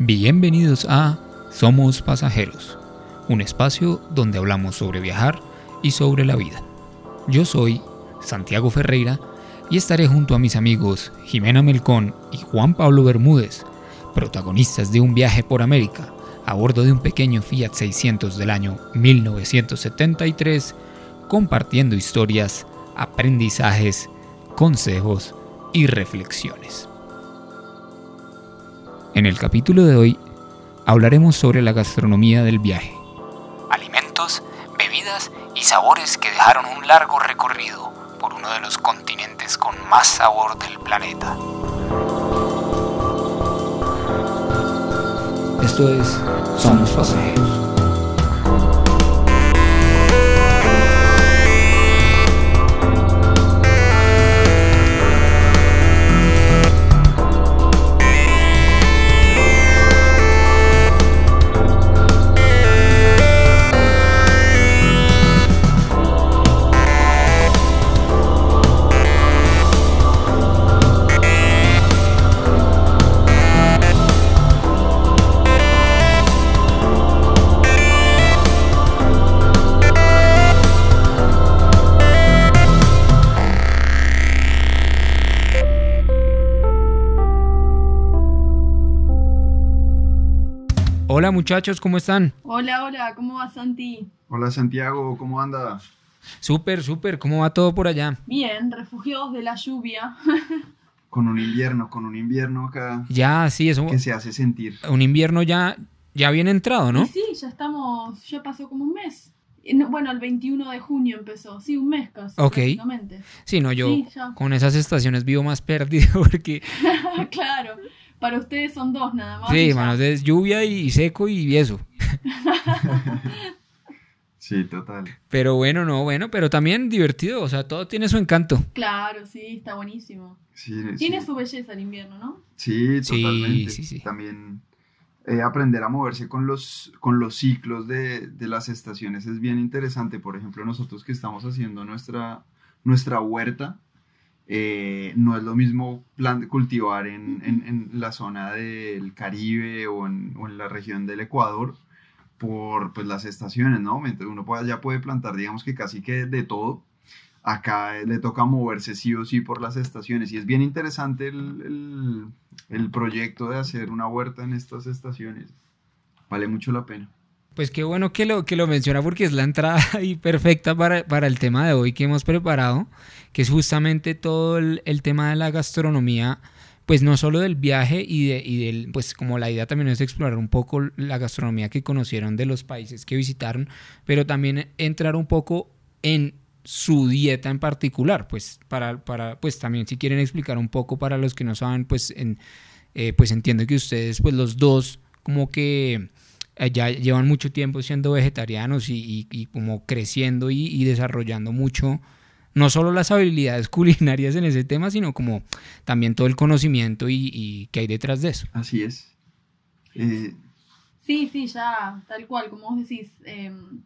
Bienvenidos a Somos Pasajeros, un espacio donde hablamos sobre viajar y sobre la vida. Yo soy Santiago Ferreira y estaré junto a mis amigos Jimena Melcón y Juan Pablo Bermúdez, protagonistas de un viaje por América a bordo de un pequeño Fiat 600 del año 1973, compartiendo historias, aprendizajes, consejos y reflexiones. En el capítulo de hoy hablaremos sobre la gastronomía del viaje. Alimentos, bebidas y sabores que dejaron un largo recorrido por uno de los continentes con más sabor del planeta. Esto es Somos Pasajeros. Hola muchachos, ¿cómo están? Hola, hola, ¿cómo va Santi? Hola Santiago, ¿cómo anda? Súper, súper, ¿cómo va todo por allá? Bien, refugiados de la lluvia. Con un invierno, con un invierno acá. Ya, sí, eso. Que se hace sentir. Un invierno ya, ya bien entrado, ¿no? Sí, ya estamos, ya pasó como un mes. Bueno, el 21 de junio empezó, sí, un mes casi. Ok. Sí, no, yo con esas estaciones vivo más perdido porque... claro. Para ustedes son dos nada más. Sí, bueno, es lluvia y seco y eso. sí, total. Pero bueno, no, bueno, pero también divertido, o sea, todo tiene su encanto. Claro, sí, está buenísimo. tiene su belleza el invierno, ¿no? Sí, totalmente. Sí, sí, También eh, aprender a moverse con los, con los ciclos de, de, las estaciones es bien interesante. Por ejemplo, nosotros que estamos haciendo nuestra, nuestra huerta, eh, no es lo mismo cultivar en, en, la zona del Caribe o en, o en, la región del Ecuador por pues, las estaciones, ¿no? Mientras uno puede, ya puede plantar, digamos que casi que de todo. Acá le toca moverse sí o sí por las estaciones y es bien interesante el, el proyecto de hacer una huerta en estas estaciones. Vale mucho la pena. Pues qué bueno que lo, que lo menciona porque es la entrada y perfecta para, para, el tema de hoy que hemos preparado, que es justamente todo el, tema de la gastronomía, pues no solo del viaje y, de, y del, pues como la idea también es explorar un poco la gastronomía que conocieron de los países que visitaron, pero también entrar un poco en su dieta en particular, pues para, para pues también si quieren explicar un poco para los que no saben, pues, eh, pues entiendo que ustedes, pues los dos como que ya llevan mucho tiempo siendo vegetarianos y, como creciendo y, desarrollando mucho, no solo las habilidades culinarias en ese tema, sino como también todo el conocimiento y, que hay detrás de eso. Así es. Eh, sí, sí, ya, tal cual, como vos decís. Em,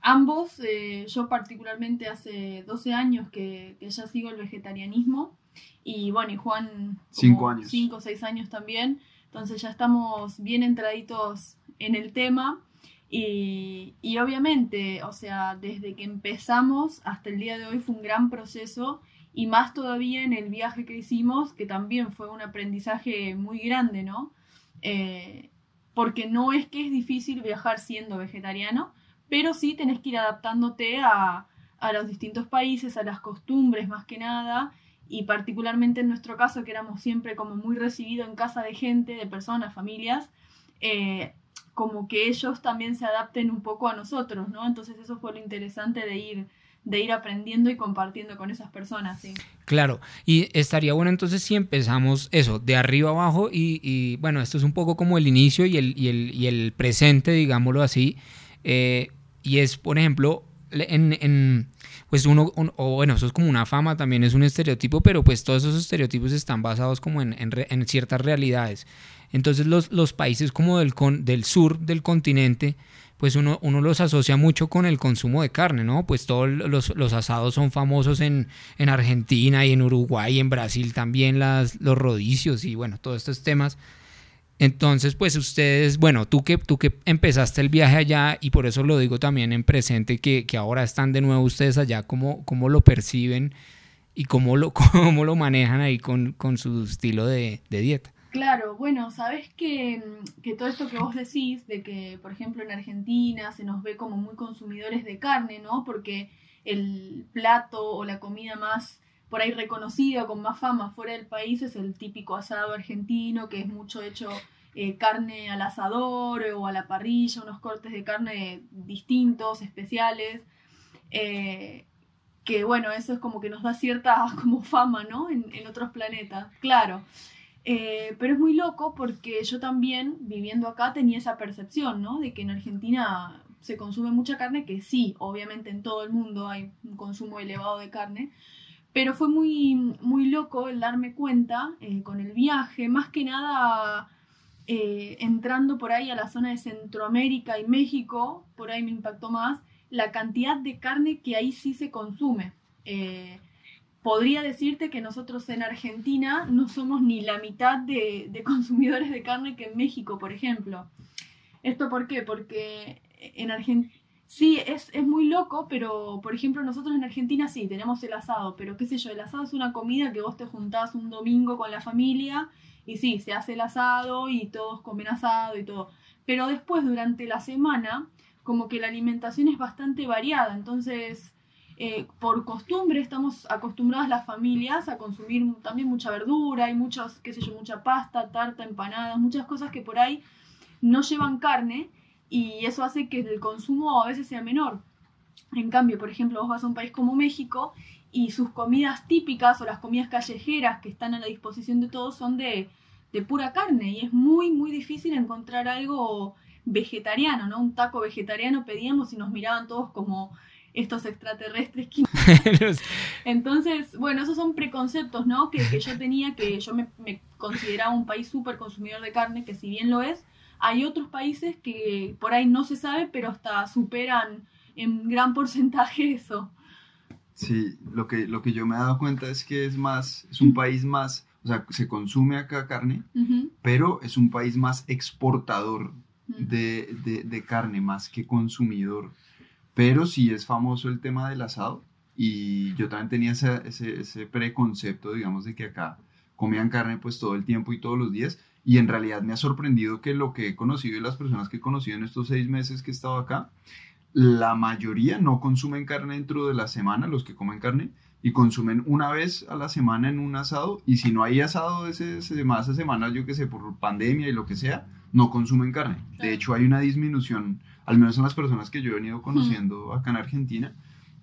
ambos, eh, yo particularmente hace 12 años que, ya sigo el vegetarianismo y bueno, y Juan... Cinco años. Cinco o seis años también. Entonces ya estamos bien entraditos en el tema y, obviamente, o sea, desde que empezamos hasta el día de hoy fue un gran proceso y más todavía en el viaje que hicimos, que también fue un aprendizaje muy grande, ¿no? Eh, porque no es que es difícil viajar siendo vegetariano, pero sí tenés que ir adaptándote a, a los distintos países, a las costumbres más que nada, y particularmente en nuestro caso, que éramos siempre como muy recibidos en casa de gente, de personas, familias, eh, como que ellos también se adapten un poco a nosotros, ¿no? Entonces eso fue lo interesante de ir de ir aprendiendo y compartiendo con esas personas, sí. Claro, y estaría bueno entonces si empezamos eso, de arriba abajo, y, bueno, esto es un poco como el inicio y el, y el, y el presente, digámoslo así, eh, y es, por ejemplo, en, en pues uno, o bueno, eso es como una fama, también es un estereotipo, pero pues todos esos estereotipos están basados como en, en ciertas realidades. Entonces los, los países como del, del sur del continente, pues uno, uno, los asocia mucho con el consumo de carne, ¿no? Pues todos los, los asados son famosos en, en, Argentina y en Uruguay y en Brasil también las, los rodicios y bueno, todos estos temas. Entonces, pues ustedes, bueno, tú que, tú que empezaste el viaje allá y por eso lo digo también en presente, que, ahora están de nuevo ustedes allá, ¿cómo, cómo lo perciben y cómo lo, cómo lo manejan ahí con, su estilo de, dieta? Claro, bueno, sabes que, que, todo esto que vos decís, de que, por ejemplo, en Argentina se nos ve como muy consumidores de carne, ¿no? Porque el plato o la comida más por ahí reconocido, con más fama fuera del país, es el típico asado argentino, que es mucho hecho eh, carne al asador o a la parrilla, unos cortes de carne distintos, especiales. Eh, que bueno, eso es como que nos da cierta como fama, ¿no? En, otros planetas, claro. Eh, pero es muy loco porque yo también, viviendo acá, tenía esa percepción, ¿no? De que en Argentina se consume mucha carne, que sí, obviamente en todo el mundo hay un consumo elevado de carne, pero fue muy, muy loco el darme cuenta eh, con el viaje, más que nada eh, entrando por ahí a la zona de Centroamérica y México, por ahí me impactó más, la cantidad de carne que ahí sí se consume. Podría decirte que nosotros en Argentina no somos ni la mitad de, consumidores de carne que en México, por ejemplo. ¿Esto por qué? Porque en Argentina Sí, es, es muy loco, pero por ejemplo nosotros en Argentina sí, tenemos el asado, pero qué sé yo, el asado es una comida que vos te juntás un domingo con la familia y sí, se hace el asado y todos comen asado y todo. Pero después durante la semana, como que la alimentación es bastante variada, entonces eh, por costumbre estamos acostumbradas las familias a consumir también mucha verdura y muchos, qué sé yo, mucha pasta, tarta, empanadas, muchas cosas que por ahí no llevan carne y eso hace que el consumo a veces sea menor. En cambio, por ejemplo, vos vas a un país como México y sus comidas típicas o las comidas callejeras que están a la disposición de todos son de, pura carne y es muy, muy difícil encontrar algo vegetariano, ¿no? Un taco vegetariano pedíamos y nos miraban todos como estos extraterrestres. Entonces, bueno, esos son preconceptos, ¿no? Que, que yo tenía, que yo me, me consideraba un país súper consumidor de carne, que si bien lo es, hay otros países que por ahí no se sabe, pero hasta superan en gran porcentaje eso. Sí, lo que, lo que yo me he dado cuenta es que es más, es un país más, o sea, se consume acá carne, pero es un país más exportador de, de, carne, más que consumidor. Pero sí es famoso el tema del asado y yo también tenía ese, ese, ese preconcepto, digamos, de que acá comían carne pues todo el tiempo y todos los días. Y en realidad me ha sorprendido que lo que he conocido y las personas que he conocido en estos seis meses que he estado acá, la mayoría no consumen carne dentro de la semana, los que comen carne, y consumen una vez a la semana en un asado, y si no hay asado ese, ese, esa semana, yo que sé, por pandemia y lo que sea, no consumen carne. De hecho, hay una disminución, al menos en las personas que yo he venido conociendo acá en Argentina,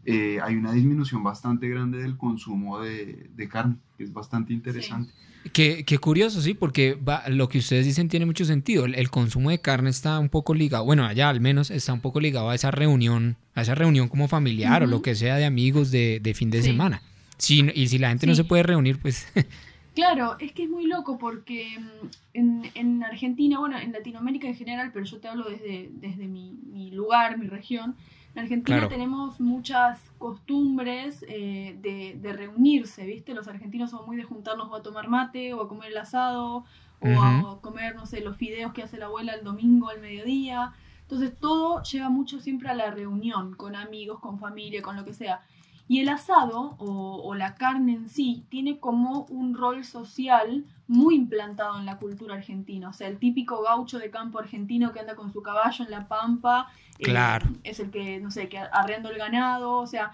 eh, hay una disminución bastante grande del consumo de, de carne, que es bastante interesante. Qué, qué, curioso, sí, porque lo que ustedes dicen tiene mucho sentido. El, consumo de carne está un poco ligado, bueno, allá al menos está un poco ligado a esa reunión, a esa reunión como familiar o lo que sea de amigos de, de fin de semana. Si, y si la gente no se puede reunir, pues... Claro, es que es muy loco porque mm, en, en, Argentina, bueno, en Latinoamérica en general, pero yo te hablo desde, desde mi, mi lugar, mi región, en Argentina tenemos muchas costumbres eh, de, reunirse, ¿viste? Los argentinos son muy de juntarnos o a tomar mate o a comer el asado o a comer, no sé, los fideos que hace la abuela el domingo al mediodía. Entonces todo lleva mucho siempre a la reunión, con amigos, con familia, con lo que sea. Y el asado o, la carne en sí tiene como un rol social muy implantado en la cultura argentina. O sea, el típico gaucho de campo argentino que anda con su caballo en la pampa. Eh, claro. es el que, no sé, que arreando el ganado. O sea,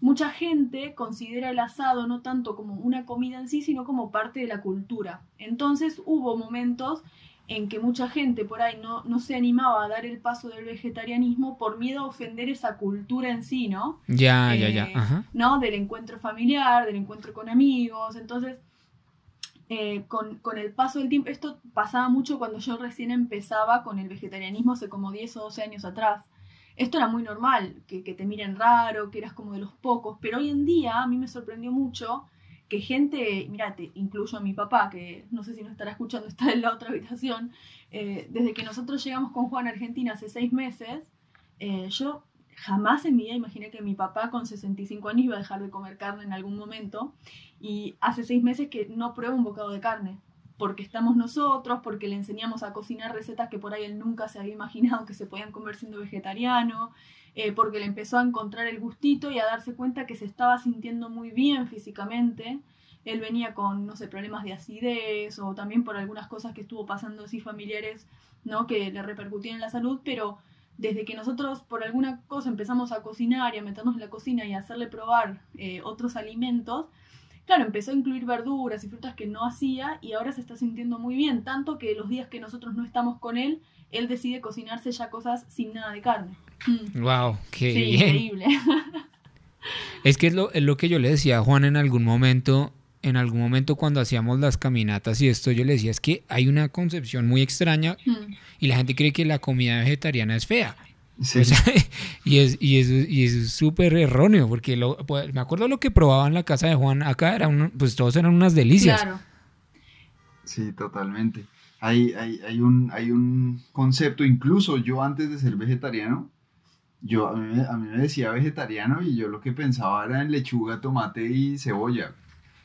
mucha gente considera el asado no tanto como una comida en sí, sino como parte de la cultura. Entonces hubo momentos en que mucha gente por ahí no, no se animaba a dar el paso del vegetarianismo por miedo a ofender esa cultura en sí, ¿no? Ya, ya, ya. Eh, ¿No? Del encuentro familiar, del encuentro con amigos. Entonces, eh, con, con, el paso del tiempo, esto pasaba mucho cuando yo recién empezaba con el vegetarianismo hace como 10 o 12 años atrás. Esto era muy normal, que, que te miren raro, que eras como de los pocos, pero hoy en día a mí me sorprendió mucho que gente, mirate, incluyo a mi papá, que no sé si nos estará escuchando, está en la otra habitación, eh, desde que nosotros llegamos con Juan a Argentina hace seis meses, eh, yo jamás en mi vida imaginé que mi papá con 65 años iba a dejar de comer carne en algún momento y hace seis meses que no pruebo un bocado de carne. porque estamos nosotros, porque le enseñamos a cocinar recetas que por ahí él nunca se había imaginado que se podían comer siendo vegetariano, eh, porque le empezó a encontrar el gustito y a darse cuenta que se estaba sintiendo muy bien físicamente. Él venía con, no sé, problemas de acidez o también por algunas cosas que estuvo pasando así familiares, ¿no? Que le repercutían en la salud, pero desde que nosotros por alguna cosa empezamos a cocinar y a meternos en la cocina y a hacerle probar eh, otros alimentos, claro, empezó a incluir verduras y frutas que no hacía y ahora se está sintiendo muy bien, tanto que los días que nosotros no estamos con él, él decide cocinarse ya cosas sin nada de carne. Wow, mm. qué sí, increíble. Es que es lo, es lo que yo le decía a Juan en algún momento, en algún momento cuando hacíamos las caminatas y esto, yo le decía, es que hay una concepción muy extraña mm. y la gente cree que la comida vegetariana es fea. y es y es y es súper erróneo porque lo, pues, me acuerdo lo que probaba en la casa de Juan acá era pues todos eran unas delicias claro. sí totalmente hay, hay, hay, un, hay un concepto incluso yo antes de ser vegetariano yo a mí, a mí me decía vegetariano y yo lo que pensaba era en lechuga tomate y cebolla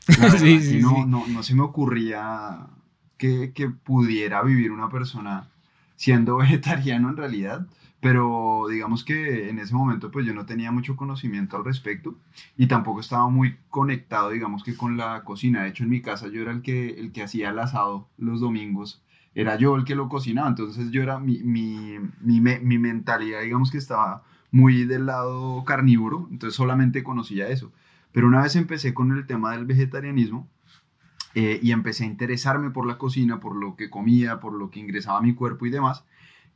sí, sí, no, no, no, se me ocurría que, que pudiera vivir una persona siendo vegetariano en realidad pero digamos que en ese momento pues yo no tenía mucho conocimiento al respecto y tampoco estaba muy conectado digamos que con la cocina. De hecho en mi casa yo era el que, el que hacía el asado los domingos, era yo el que lo cocinaba, entonces yo era mi, mi, mi, mi mentalidad digamos que estaba muy del lado carnívoro, entonces solamente conocía eso. Pero una vez empecé con el tema del vegetarianismo, eh, y empecé a interesarme por la cocina, por lo que comía, por lo que ingresaba a mi cuerpo y demás,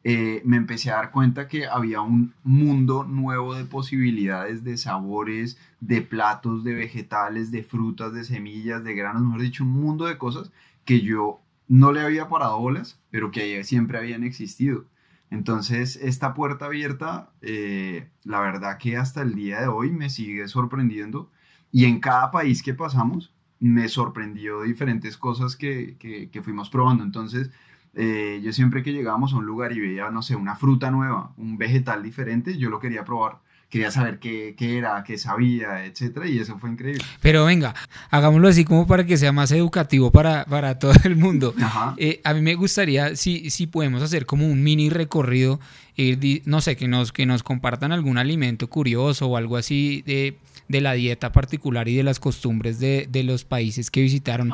eh, me empecé a dar cuenta que había un mundo nuevo de posibilidades, de sabores, de platos, de vegetales, de frutas, de semillas, de granos, mejor dicho, un mundo de cosas que yo no le había parado bolas, pero que siempre habían existido. Entonces, esta puerta abierta, eh, la verdad que hasta el día de hoy me sigue sorprendiendo y en cada país que pasamos me sorprendió diferentes cosas que, que, fuimos probando. Entonces, eh, yo siempre que llegábamos a un lugar y veía, no sé, una fruta nueva, un vegetal diferente, yo lo quería probar. Quería saber qué, qué era, qué sabía, etcétera, y eso fue increíble. Pero venga, hagámoslo así como para que sea más educativo para, para todo el mundo. Eh, a mí me gustaría, si, si podemos hacer como un mini recorrido, no sé, que nos, que nos compartan algún alimento curioso o algo así de de la dieta particular y de las costumbres de, los países que visitaron,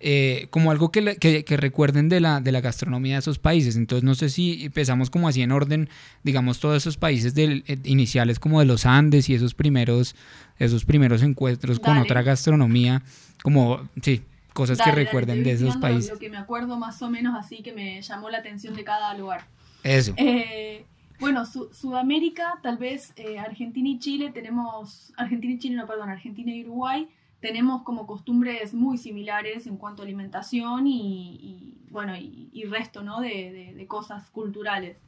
eh, como algo que, que, recuerden de la, de la gastronomía de esos países. Entonces, no sé si empezamos como así en orden, digamos, todos esos países del, eh, iniciales como de los Andes y esos primeros, esos primeros encuentros con otra gastronomía, como, sí, cosas que recuerden de esos países. Lo que me acuerdo más o menos así que me llamó la atención de cada lugar. Eso. Eh, bueno, Sudamérica, tal vez eh, Argentina y Chile tenemos, Argentina y Chile, no, perdón, Argentina y Uruguay tenemos como costumbres muy similares en cuanto a alimentación y, bueno, y, resto, ¿no? De, cosas culturales.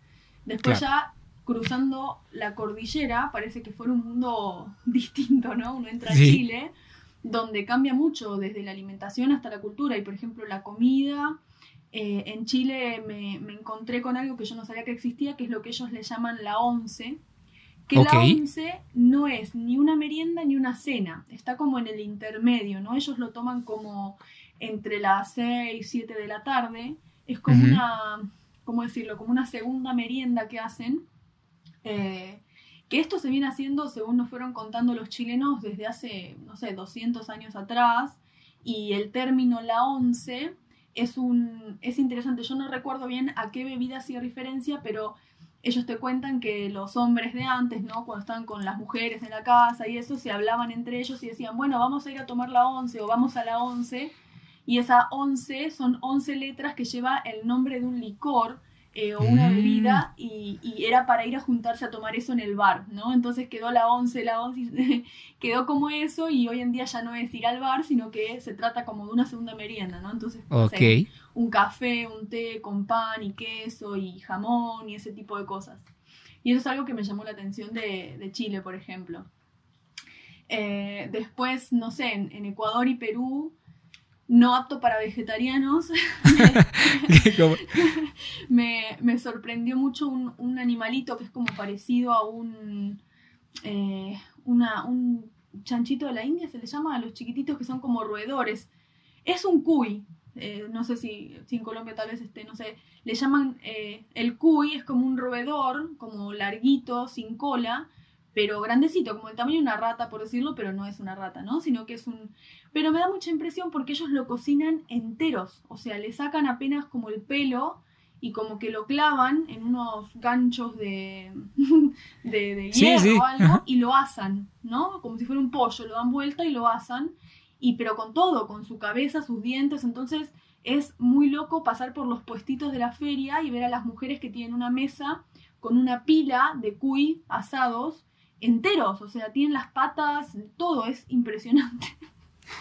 Después ya cruzando la cordillera, parece que fuera un mundo distinto, ¿no? Uno entra a Chile, donde cambia mucho desde la alimentación hasta la cultura y, por ejemplo, la comida eh, en Chile me, encontré con algo que yo no sabía que existía, que es lo que ellos le llaman la once. Que la once no es ni una merienda ni una cena, está como en el intermedio, ¿no? Ellos lo toman como entre las 6 y 7 de la tarde, es como una, ¿cómo decirlo? Como una segunda merienda que hacen. Eh, que esto se viene haciendo, según nos fueron contando los chilenos, desde hace, no sé, 200 años atrás, y el término la once es, un, es interesante. Yo no recuerdo bien a qué bebida hacía referencia, pero ellos te cuentan que los hombres de antes, ¿no? Cuando estaban con las mujeres en la casa y eso, se hablaban entre ellos y decían, bueno, vamos a ir a tomar la once o vamos a la once. Y esa once son once letras que lleva el nombre de un licor eh, o una mm. bebida y, era para ir a juntarse a tomar eso en el bar, ¿no? Entonces quedó la once, la once, quedó como eso y hoy en día ya no es ir al bar, sino que se trata como de una segunda merienda, ¿no? Entonces, un café, un té con pan y queso y jamón y ese tipo de cosas. Y eso es algo que me llamó la atención de, Chile, por ejemplo. Eh, después, no sé, en Ecuador y Perú no apto para vegetarianos, me, sorprendió mucho un, animalito que es como parecido a un, eh, un chanchito de la India, se le llama a los chiquititos que son como roedores. Es un cuy, eh, no sé si, si, en Colombia tal vez esté, no sé, le llaman eh, el cuy, es como un roedor, como larguito, sin cola, pero grandecito, como el tamaño de una rata, por decirlo, pero no es una rata, ¿no? Sino que es un... Pero me da mucha impresión porque ellos lo cocinan enteros, o sea, le sacan apenas como el pelo y como que lo clavan en unos ganchos de, de, hierro o algo y lo asan, ¿no? Como si fuera un pollo, lo dan vuelta y lo asan, y pero con todo, con su cabeza, sus dientes, entonces es muy loco pasar por los puestitos de la feria y ver a las mujeres que tienen una mesa con una pila de cuy asados enteros, o sea, tienen las patas, todo es impresionante.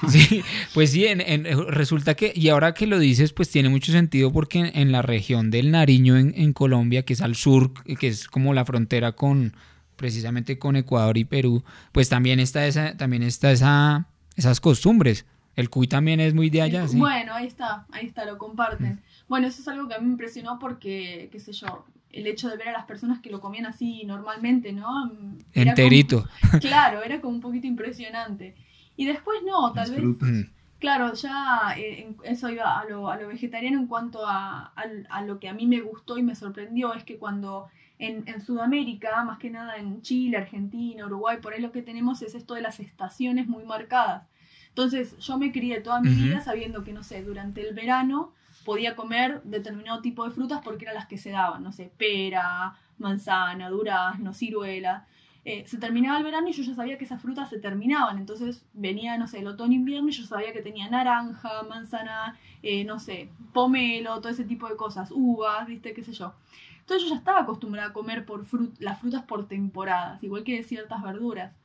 Sí, pues sí, en, resulta que, y ahora que lo dices, pues tiene mucho sentido porque en, la región del Nariño, en, Colombia, que es al sur, que es como la frontera con, precisamente con Ecuador y Perú, pues también está esa, también está esa, esas costumbres. El cuy también es muy de allá, sí. Bueno, ahí está, ahí está, lo comparten. Mm. Bueno, eso es algo que a mí me impresionó porque, qué sé yo, el hecho de ver a las personas que lo comían así normalmente, ¿no? Enterito. claro, era como un poquito impresionante. Y después no, tal vez... Mm. Claro, ya eh, eso iba a lo, a lo, vegetariano en cuanto a, a, lo que a mí me gustó y me sorprendió, es que cuando en, en, Sudamérica, más que nada en Chile, Argentina, Uruguay, por ahí lo que tenemos es esto de las estaciones muy marcadas. Entonces yo me crié toda mi vida sabiendo que, no sé, durante el verano podía comer determinado tipo de frutas porque eran las que se daban, no sé, pera, manzana, durazno, ciruela. Eh, se terminaba el verano y yo ya sabía que esas frutas se terminaban. Entonces venía, no sé, el otoño-invierno y yo sabía que tenía naranja, manzana, eh, no sé, pomelo, todo ese tipo de cosas, uvas, viste, qué sé yo. Entonces yo ya estaba acostumbrada a comer por las frutas por temporadas, igual que ciertas verduras.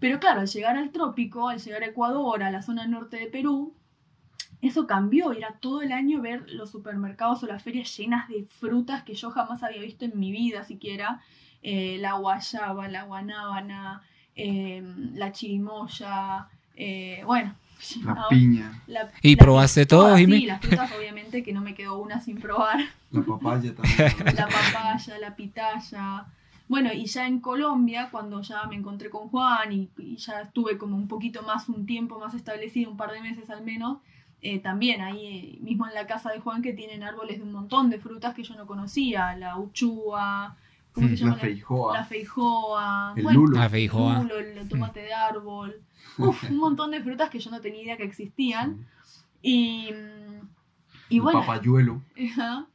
Pero claro, al llegar al trópico, al llegar a Ecuador, a la zona norte de Perú, eso cambió, era todo el año ver los supermercados o las ferias llenas de frutas que yo jamás había visto en mi vida siquiera. Eh, la guayaba, la guanábana, em, la chirimoya, eh, bueno. La piña. ¿Y probaste todo, Sí, las frutas obviamente que no me quedó una sin probar. La papaya también. la papaya, la pitaya. Bueno, y ya en Colombia, cuando ya me encontré con Juan y, y, ya estuve como un poquito más, un tiempo más establecido, un par de meses al menos, eh, también ahí mismo en la casa de Juan que tienen árboles de un montón de frutas que yo no conocía, la uchúa, ¿cómo se llama? La feijoa. La feijoa. El lulo. La feijoa. El lulo, el tomate de árbol. Uf, un montón de frutas que yo no tenía idea que existían. Y, y bueno. Papayuelo. Ajá.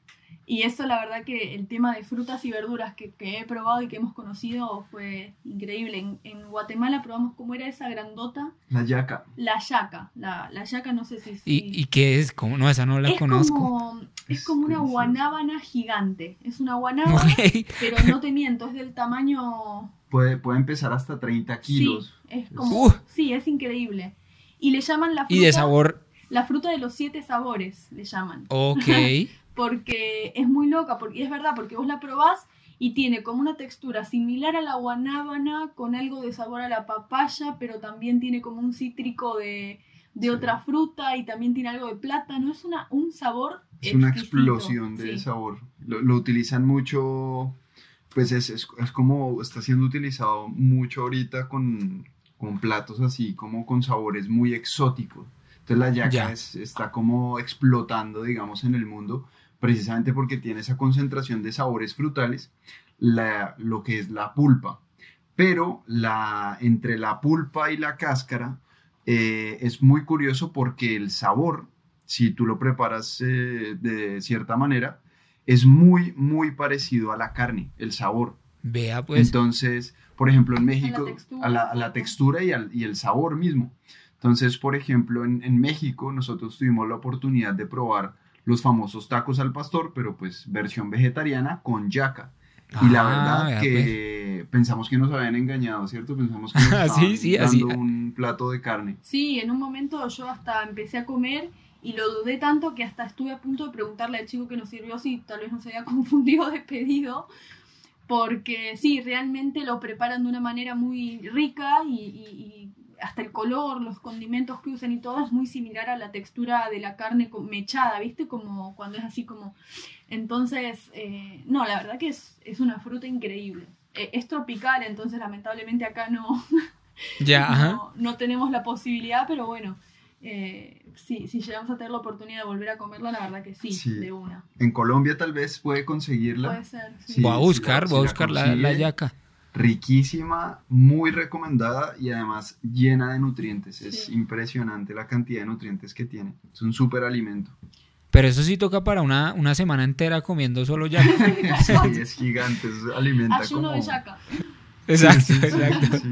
Y eso, la verdad, que el tema de frutas y verduras que, he probado y que hemos conocido fue increíble. En, Guatemala probamos cómo era esa grandota. La yaca. La yaca. La, la yaca, no sé si. ¿Y, ¿Y, qué es? ¿Cómo? No, esa no la conozco. Como, es, como una guanábana gigante. Es una guanábana, pero no te miento, es del tamaño. Puede, puede empezar hasta 30 kilos. Sí, es como. Sí, es increíble. Y le llaman la fruta. ¿Y de sabor? La fruta de los siete sabores, le llaman. Ok. porque es muy loca, porque es verdad, porque vos la probás y tiene como una textura similar a la guanábana, con algo de sabor a la papaya, pero también tiene como un cítrico de, otra fruta y también tiene algo de plátano. Es una, un sabor. Es una explosión de sabor. Lo, utilizan mucho, pues es, es, como está siendo utilizado mucho ahorita con, con platos así, como con sabores muy exóticos. Entonces la yaca está como explotando, digamos, en el mundo precisamente porque tiene esa concentración de sabores frutales, lo que es la pulpa. Pero la, entre la pulpa y la cáscara eh, es muy curioso porque el sabor, si tú lo preparas eh, de cierta manera, es muy, muy parecido a la carne, el sabor. Vea pues. Entonces, por ejemplo, en México, a la textura, y, al, y, el sabor mismo. Entonces, por ejemplo, en, en México nosotros tuvimos la oportunidad de probar los famosos tacos al pastor, pero pues versión vegetariana con yaca. Y la ah, verdad que pues. pensamos que nos habían engañado, ¿cierto? Pensamos que nos estaban dando un plato de carne. Sí, en un momento yo hasta empecé a comer y lo dudé tanto que hasta estuve a punto de preguntarle al chico que nos sirvió si tal vez no se había confundido de pedido. Porque sí, realmente lo preparan de una manera muy rica y hasta el color, los condimentos que usan y todo es muy similar a la textura de la carne mechada, ¿viste? Como cuando es así como... Entonces, eh, no, la verdad que es, es una fruta increíble. Eh, es tropical, entonces lamentablemente acá no, ya, no, tenemos la posibilidad, pero bueno, eh, si, llegamos a tener la oportunidad de volver a comerla, la verdad que sí, de una. En Colombia tal vez puede conseguirla. Puede ser. voy a buscar, voy a buscar la, la, yaca. Riquísima, muy recomendada y además llena de nutrientes. Es impresionante la cantidad de nutrientes que tiene. Es un súper alimento. Pero eso sí toca para una, una semana entera comiendo solo yaca. sí, es gigante, es alimenta Ayuno de yaca. Exacto, exacto.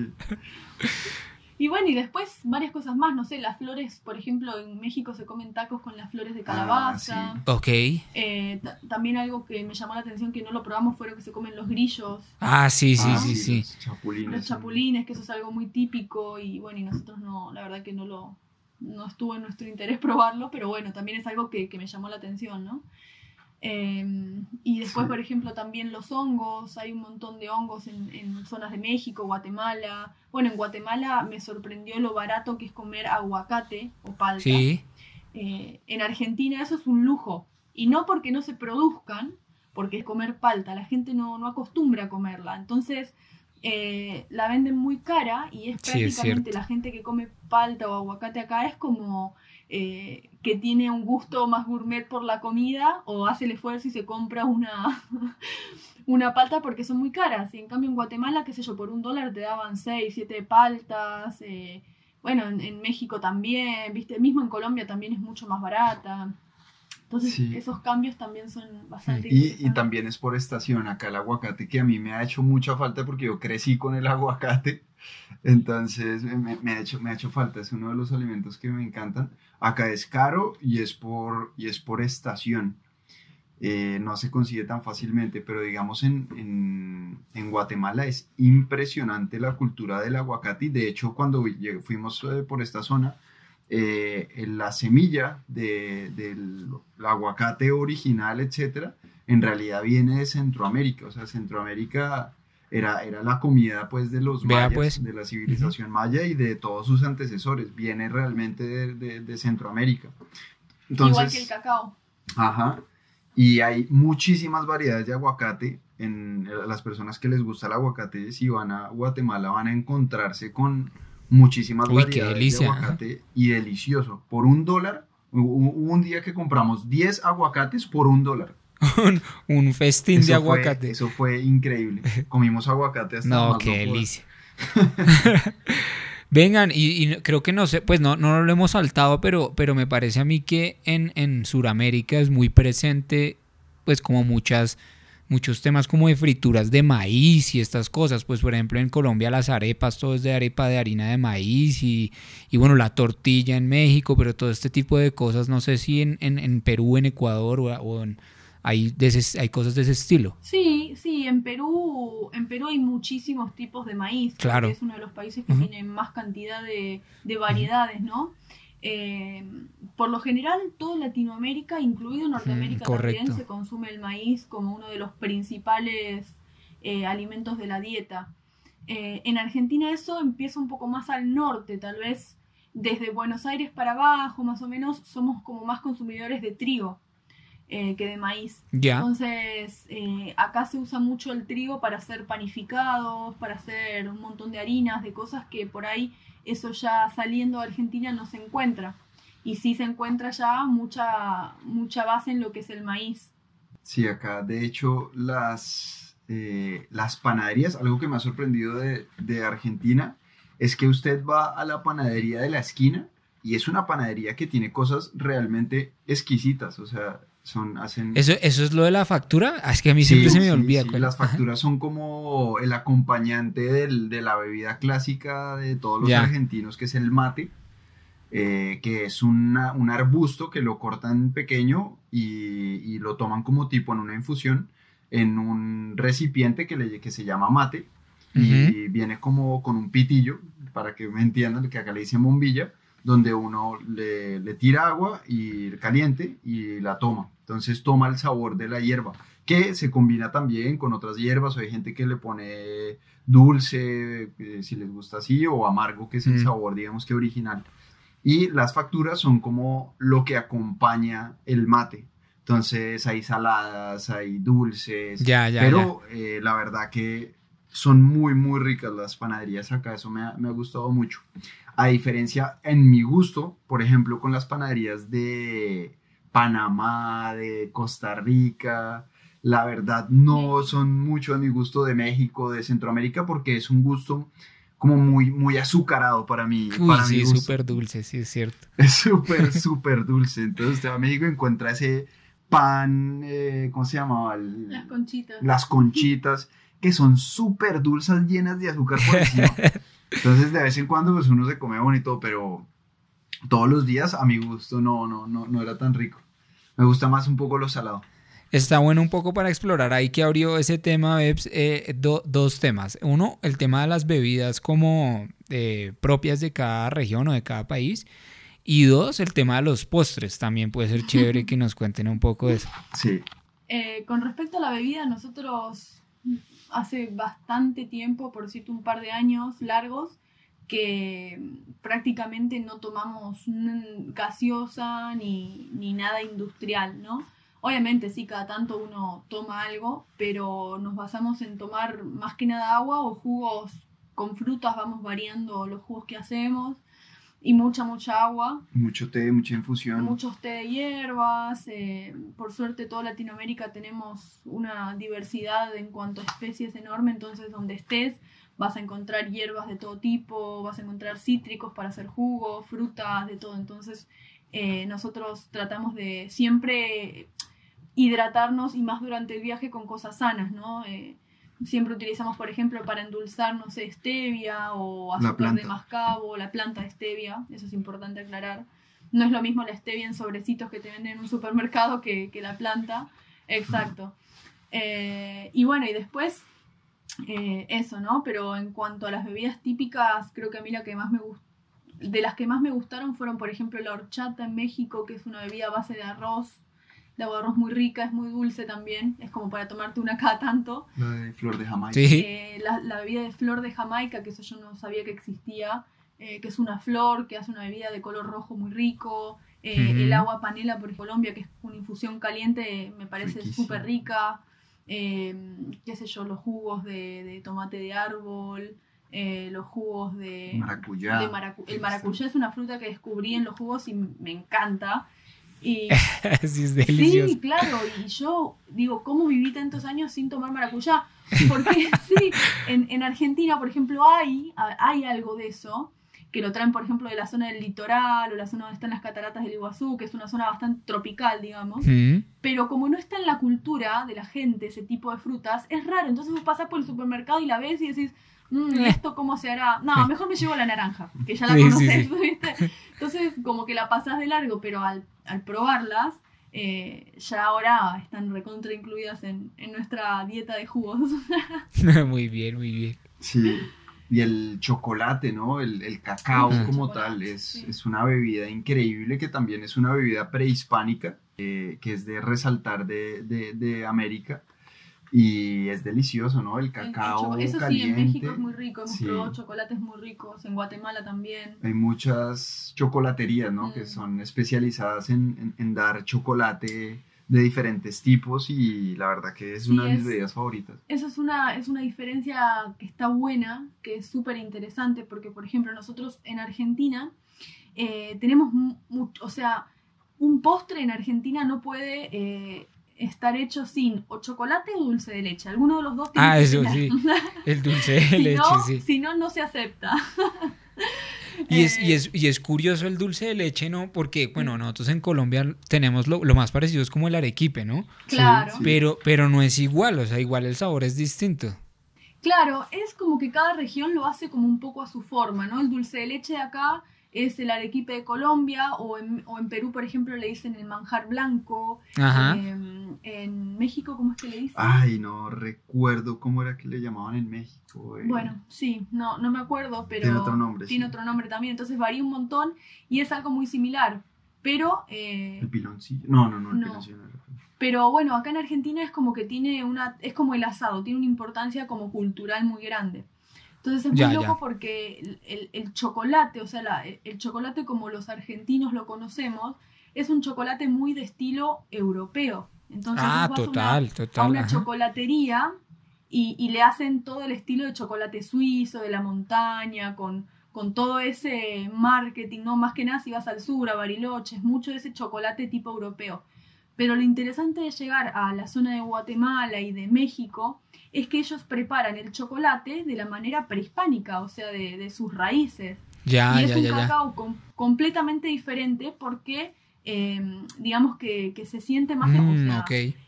Y bueno, y después varias cosas más, no sé, las flores, por ejemplo, en México se comen tacos con las flores de ah, calabaza. Ok. Eh, también algo que me llamó la atención que no lo probamos fue lo que se comen los grillos. Ah, sí, sí, ah, sí, sí. Los chapulines. Los chapulines, que eso es algo muy típico y bueno, y nosotros no, la verdad que no lo, no estuvo en nuestro interés probarlo, pero bueno, también es algo que, que me llamó la atención, ¿no? Em, y después, por ejemplo, también los hongos, hay un montón de hongos en, zonas de México, Guatemala. Bueno, en Guatemala me sorprendió lo barato que es comer aguacate o palta. Sí. Eh, en Argentina eso es un lujo. Y no porque no se produzcan, porque es comer palta, la gente no, no acostumbra a comerla. Entonces, eh, la venden muy cara y es prácticamente la gente que come palta o aguacate acá es como eh, que tiene un gusto más gourmet por la comida o hace el esfuerzo y se compra una, una palta porque son muy caras. Y en cambio en Guatemala, qué sé yo, por un dólar te daban 6, 7 paltas. Eh, bueno, en, México también, viste, mismo en Colombia también es mucho más barata. Entonces esos cambios también son bastante y, y, también es por estación, acá el aguacate que a mí me ha hecho mucha falta porque yo crecí con el aguacate, entonces me, me, ha hecho, me ha hecho falta, es uno de los alimentos que me encantan. Acá es caro y es por, y es por estación. Eh, no se consigue tan fácilmente, pero digamos en, en, en, Guatemala es impresionante la cultura del aguacate y de hecho cuando fuimos eh, por esta zona, eh, la semilla de, del aguacate original, etcétera, en realidad viene de Centroamérica, o sea, Centroamérica era, era la comida pues de los mayas, pues. de la civilización maya y de todos sus antecesores, viene realmente de, de, Centroamérica. Igual que el cacao. Ajá. Y hay muchísimas variedades de aguacate. En las personas que les gusta el aguacate, si van a Guatemala, van a encontrarse con muchísimas variedades de aguacate y delicioso. Por un dólar, hubo un día que compramos 10 aguacates por un dólar. un, festín de aguacate. eso fue increíble. Comimos aguacate hasta No, qué delicia. Vengan, y, creo que no sé, pues no, no lo hemos saltado, pero, pero me parece a mí que en, en Sudamérica es muy presente, pues como muchas, muchos temas como de frituras de maíz y estas cosas. Pues por ejemplo en Colombia las arepas, todo es de arepa de harina de maíz y, y bueno, la tortilla en México, pero todo este tipo de cosas, no sé si en, en, en Perú, en Ecuador o en hay, hay cosas de ese estilo. Sí, sí, en Perú, en Perú hay muchísimos tipos de maíz. Claro. es uno de los países que tiene más cantidad de, variedades, ¿no? Eh, por lo general, toda Latinoamérica, incluido Norteamérica también, se consume el maíz como uno de los principales eh, alimentos de la dieta. Eh, en Argentina eso empieza un poco más al norte, tal vez desde Buenos Aires para abajo, más o menos, somos como más consumidores de trigo. Que de maíz. Entonces, acá se usa mucho el trigo para hacer panificados, para hacer un montón de harinas, de cosas que por ahí eso ya saliendo de Argentina no se encuentra. Y sí se encuentra ya mucha, mucha base en lo que es el maíz. Sí, acá de hecho las, eh, las panaderías, algo que me ha sorprendido de, de Argentina, es que usted va a la panadería de la esquina y es una panadería que tiene cosas realmente exquisitas. O sea, hacen... ¿Eso, ¿Eso es lo de la factura? Ah, es que a mí siempre se me olvida. las facturas son como el acompañante de la bebida clásica de todos los argentinos, que es el mate, eh, que es un arbusto que lo cortan pequeño y, lo toman como tipo en una infusión en un recipiente que, le, que se llama mate y viene como con un pitillo, para que me entiendan, que acá le dicen bombilla, donde uno le, le tira agua y caliente y la toma. Entonces toma el sabor de la hierba, que se combina también con otras hierbas, o hay gente que le pone dulce, eh, si les gusta así, o amargo, que es el mm. sabor, digamos que original. Y las facturas son como lo que acompaña el mate. Entonces hay saladas, hay dulces, ya, ya, pero eh, la verdad que son muy, muy ricas las panaderías acá, eso me ha, me ha, gustado mucho. A diferencia, en mi gusto, por ejemplo, con las panaderías de Panamá, de Costa Rica, la verdad no son mucho de mi gusto de México, de Centroamérica, porque es un gusto como muy, muy azucarado para mí. Uy, para sí, súper dulce, sí, es cierto. Es súper, súper dulce. Entonces usted va a México y encuentra ese pan, eh, ¿cómo se llamaba? las conchitas. Las conchitas, que son súper dulces, llenas de azúcar por encima. Entonces de vez en cuando pues uno se come bonito, pero todos los días a mi gusto no, no, no, no era tan rico. Me gusta más un poco lo salado. Está bueno un poco para explorar ahí que abrió ese tema, Bebs, eh, dos temas. Uno, el tema de las bebidas como eh, propias de cada región o de cada país. Y dos, el tema de los postres. También puede ser chévere que nos cuenten un poco de eso. Sí. Eh, con respecto a la bebida, nosotros hace bastante tiempo, por decirte un par de años largos, que prácticamente no tomamos gaseosa ni, ni nada industrial, ¿no? Obviamente sí, cada tanto uno toma algo, pero nos basamos en tomar más que nada agua o jugos con frutas, vamos variando los jugos que hacemos y mucha, mucha agua. Mucho té, mucha infusión. Muchos té de hierbas. Eh, por suerte, toda Latinoamérica tenemos una diversidad en cuanto a especies enorme, entonces donde estés vas a encontrar hierbas de todo tipo, vas a encontrar cítricos para hacer jugo, frutas, de todo. Entonces, eh, nosotros tratamos de siempre hidratarnos y más durante el viaje con cosas sanas, ¿no? Eh, siempre utilizamos, por ejemplo, para endulzar, no sé, stevia o azúcar de mascabo, la planta de stevia, eso es importante aclarar. No es lo mismo la stevia en sobrecitos que te venden en un supermercado que, que la planta. Exacto. Eh, y bueno, y después eh, eso, ¿no? Pero en cuanto a las bebidas típicas, creo que a mí la que más me gustó, de las que más me gustaron fueron, por ejemplo, la horchata en México, que es una bebida a base de arroz, de agua de arroz muy rica, es muy dulce también, es como para tomarte una cada tanto. La de flor de Jamaica. Eh, la, bebida de flor de Jamaica, que eso yo no sabía que existía, eh, que es una flor que hace una bebida de color rojo muy rico. El agua panela por Colombia, que es una infusión caliente, me parece súper rica. qué sé yo, los jugos de tomate de árbol. Eh, los jugos de maracuyá. el maracuyá es una fruta que descubrí en los jugos y me encanta. Y, sí, es delicioso. Sí, claro, y yo digo, ¿cómo viví tantos años sin tomar maracuyá? Porque sí, en, en, Argentina, por ejemplo, hay, hay algo de eso, que lo traen, por ejemplo, de la zona del litoral o la zona donde están las cataratas del Iguazú, que es una zona bastante tropical, digamos. Mm. Pero como no está en la cultura de la gente ese tipo de frutas, es raro. Entonces vos pasás por el supermercado y la ves y decís, Mm, ¿esto cómo se hará? No, mejor me llevo la naranja, que ya la conoces, ¿viste? Entonces, como que la pasas de largo, pero al, probarlas, eh, ya ahora están recontra incluidas en, nuestra dieta de jugos. muy bien, muy bien. Sí. Y el chocolate, ¿no? El, cacao como tal es, es, una bebida increíble que también es una bebida prehispánica, eh, que es de resaltar de, de, de América y es delicioso, ¿no? El cacao. Eso sí, en México es muy rico. Hemos probado chocolates muy ricos. En Guatemala también. Hay muchas chocolaterías, ¿no? Que mm. son especializadas en, en, dar chocolate de diferentes tipos y la verdad que es una de mis bebidas favoritas. Eso es una, es una diferencia que está buena, que es súper interesante, porque por ejemplo nosotros en Argentina eh, tenemos, o sea, un postre en Argentina no puede eh, estar hecho sin o chocolate o dulce de leche. Alguno de los dos tiene Ah, eso sí. El dulce de leche, sí. Si no, no se acepta. Y es, y, es, y es curioso el dulce de leche, ¿no? Porque, bueno, nosotros en Colombia tenemos lo, más parecido, es como el arequipe, ¿no? Claro. Pero, pero no es igual, o sea, igual el sabor es distinto. Claro, es como que cada región lo hace como un poco a su forma, ¿no? El dulce de leche de acá es el arequipe de Colombia, o en, o en Perú, por ejemplo, le dicen el manjar blanco. Em, en México, ¿cómo es que le dicen? Ay, no recuerdo cómo era que le llamaban en México. Eh. Bueno, sí, no, no me acuerdo, pero tiene otro nombre. Tiene otro nombre también, entonces varía un montón y es algo muy similar. Pero. Eh, el piloncillo. No, no, no, el piloncillo no Pero bueno, acá en Argentina es como que tiene una. Es como el asado, tiene una importancia como cultural muy grande. Entonces es muy loco porque el, chocolate, o sea, el chocolate como los argentinos lo conocemos, es un chocolate muy de estilo europeo. Entonces ah, total, a una, chocolatería y, le hacen todo el estilo de chocolate suizo, de la montaña, con, con todo ese marketing, ¿no? Más que nada si vas al sur, a Bariloche, es mucho de ese chocolate tipo europeo. Pero lo interesante de llegar a la zona de Guatemala y de México es que ellos preparan el chocolate de la manera prehispánica, o sea, de, sus raíces. Ya, y es un cacao completamente diferente porque, em, digamos que, se siente más... Mm,